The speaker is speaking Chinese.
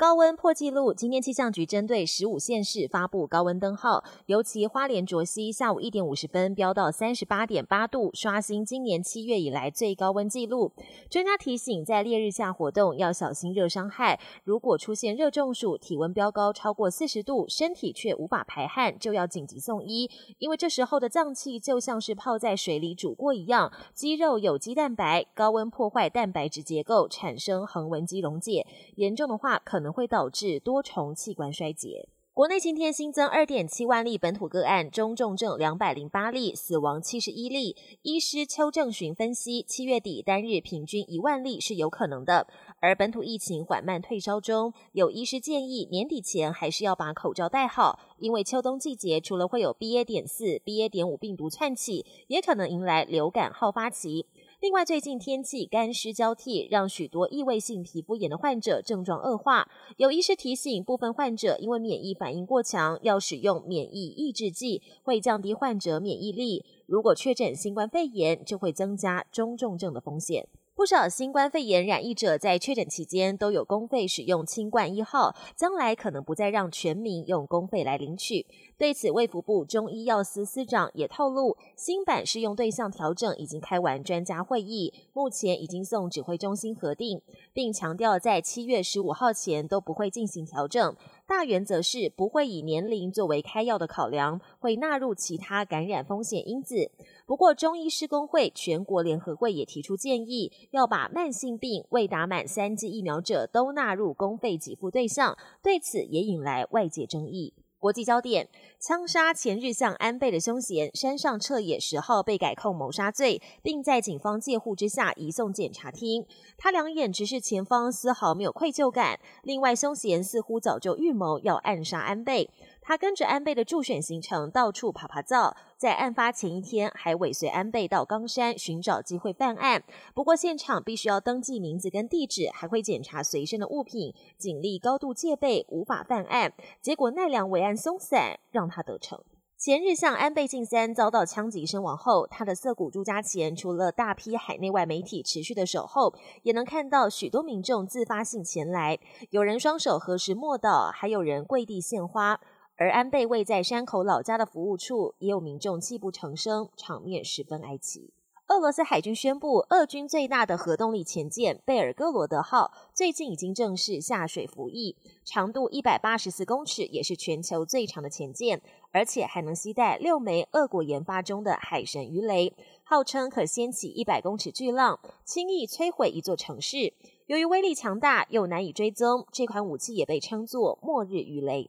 高温破纪录，今天气象局针对十五县市发布高温灯号，尤其花莲卓溪下午一点五十分飙到三十八点八度，刷新今年七月以来最高温纪录。专家提醒，在烈日下活动要小心热伤害，如果出现热中暑、体温飙高超过四十度，身体却无法排汗，就要紧急送医，因为这时候的脏器就像是泡在水里煮过一样，肌肉有肌蛋白，高温破坏蛋白质结构，产生横纹肌溶解，严重的话可能。会导致多重器官衰竭。国内今天新增二点七万例本土个案，中重症两百零八例，死亡七十一例。医师邱正寻分析，七月底单日平均一万例是有可能的。而本土疫情缓慢退烧中，有医师建议年底前还是要把口罩戴好，因为秋冬季节除了会有 BA. 点四、BA. 点五病毒窜起，也可能迎来流感好发期。另外，最近天气干湿交替，让许多异位性皮肤炎的患者症状恶化。有医师提醒，部分患者因为免疫反应过强，要使用免疫抑制剂，会降低患者免疫力。如果确诊新冠肺炎，就会增加中重症的风险。不少新冠肺炎染疫者在确诊期间都有公费使用清冠一号，将来可能不再让全民用公费来领取。对此，卫福部中医药司司长也透露，新版适用对象调整已经开完专家会议，目前已经送指挥中心核定，并强调在七月十五号前都不会进行调整。大原则是不会以年龄作为开药的考量，会纳入其他感染风险因子。不过，中医师工会全国联合会也提出建议，要把慢性病未打满三剂疫苗者都纳入公费给付对象，对此也引来外界争议。国际焦点：枪杀前日向安倍的凶嫌山上彻也十号被改控谋杀罪，并在警方介护之下移送检察厅。他两眼直视前方，丝毫没有愧疚感。另外，凶嫌似乎早就预谋要暗杀安倍。他跟着安倍的助选行程到处爬爬灶，在案发前一天还尾随安倍到冈山寻找机会犯案。不过现场必须要登记名字跟地址，还会检查随身的物品，警力高度戒备，无法犯案。结果奈良维安松散，让他得逞。前日向安倍晋三遭到枪击身亡后，他的涩谷住家前除了大批海内外媒体持续的守候，也能看到许多民众自发性前来，有人双手合十默祷，还有人跪地献花。而安倍位在山口老家的服务处，也有民众泣不成声，场面十分哀戚。俄罗斯海军宣布，俄军最大的核动力潜舰贝尔格罗德号最近已经正式下水服役，长度一百八十四公尺，也是全球最长的潜舰，而且还能携带六枚俄国研发中的海神鱼雷，号称可掀起一百公尺巨浪，轻易摧毁一座城市。由于威力强大又难以追踪，这款武器也被称作“末日鱼雷”。